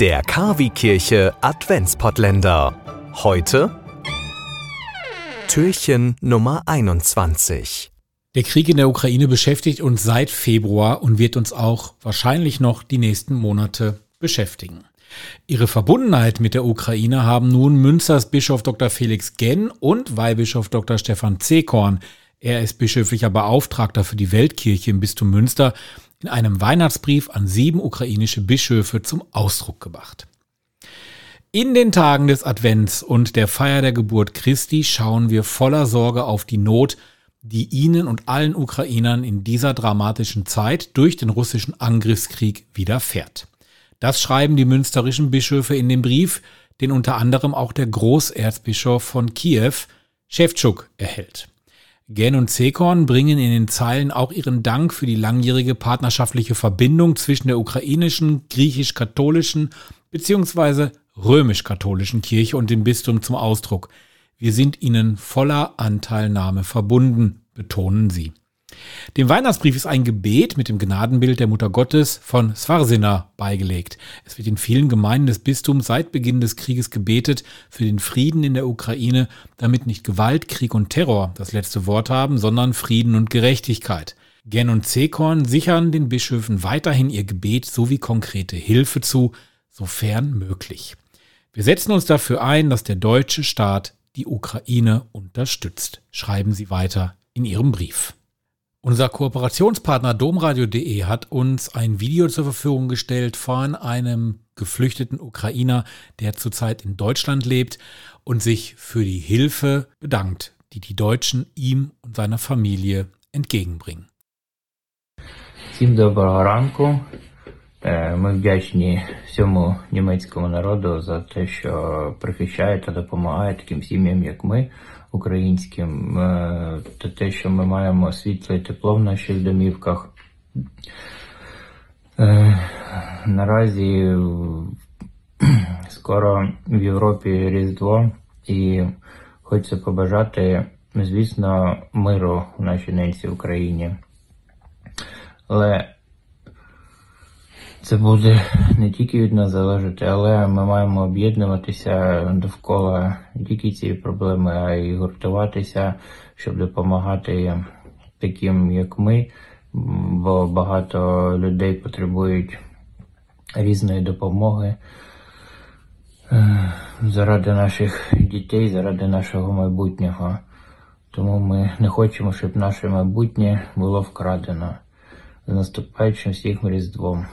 Der Kavi-Kirche Adventspottländer. Heute Türchen Nummer 21. Der Krieg in der Ukraine beschäftigt uns seit Februar und wird uns auch wahrscheinlich noch die nächsten Monate beschäftigen. Ihre Verbundenheit mit der Ukraine haben nun Münsters Bischof Dr. Felix Genn und Weihbischof Dr. Stefan Zekorn, er ist bischöflicher Beauftragter für die Weltkirche im Bistum Münster, in einem Weihnachtsbrief an sieben ukrainische Bischöfe zum Ausdruck gebracht. In den Tagen des Advents und der Feier der Geburt Christi schauen wir voller Sorge auf die Not, die Ihnen und allen Ukrainern in dieser dramatischen Zeit durch den russischen Angriffskrieg widerfährt. Das schreiben die münsterischen Bischöfe in dem Brief, den unter anderem auch der Großerzbischof von Kiew, Schewtschuk, erhält. Gen und Zekorn bringen in den Zeilen auch ihren Dank für die langjährige partnerschaftliche Verbindung zwischen der ukrainischen, griechisch-katholischen bzw. römisch-katholischen Kirche und dem Bistum zum Ausdruck. Wir sind ihnen voller Anteilnahme verbunden, betonen sie. Dem Weihnachtsbrief ist ein Gebet mit dem Gnadenbild der Mutter Gottes von Svarsina beigelegt. Es wird in vielen Gemeinden des Bistums seit Beginn des Krieges gebetet für den Frieden in der Ukraine, damit nicht Gewalt, Krieg und Terror das letzte Wort haben, sondern Frieden und Gerechtigkeit. Gen und Zekorn sichern den Bischöfen weiterhin ihr Gebet sowie konkrete Hilfe zu, sofern möglich. Wir setzen uns dafür ein, dass der deutsche Staat die Ukraine unterstützt, schreiben sie weiter in ihrem Brief. Unser Kooperationspartner domradio.de hat uns ein Video zur Verfügung gestellt von einem geflüchteten Ukrainer, der zurzeit in Deutschland lebt und sich für die Hilfe bedankt, die die Deutschen ihm und seiner Familie entgegenbringen. Всім доброго ранку. Ми вдячні всьому німецькому народу за те, що прихищає та допомагає таким сім'ям, як ми. українським, та те, що ми маємо світло і тепло в наших домівках. Наразі скоро в Європі Різдво і хочеться побажати, звісно, миру в нашій ненці Україні. Але це буде не тільки від нас залежати, але ми маємо об'єднуватися довкола не тільки цієї проблеми, а й гуртуватися, щоб допомагати таким, як ми, бо багато людей потребують різної допомоги заради наших дітей, заради нашого майбутнього. Тому ми не хочемо, щоб наше майбутнє було вкрадено. З наступаючим всіх Різдвом.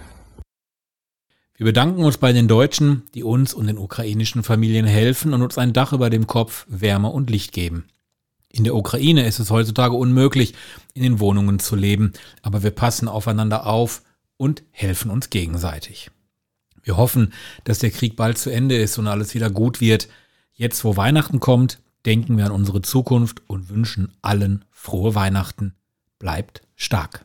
Wir bedanken uns bei den Deutschen, die uns und den ukrainischen Familien helfen und uns ein Dach über dem Kopf, Wärme und Licht geben. In der Ukraine ist es heutzutage unmöglich, in den Wohnungen zu leben, aber wir passen aufeinander auf und helfen uns gegenseitig. Wir hoffen, dass der Krieg bald zu Ende ist und alles wieder gut wird. Jetzt, wo Weihnachten kommt, denken wir an unsere Zukunft und wünschen allen frohe Weihnachten. Bleibt stark.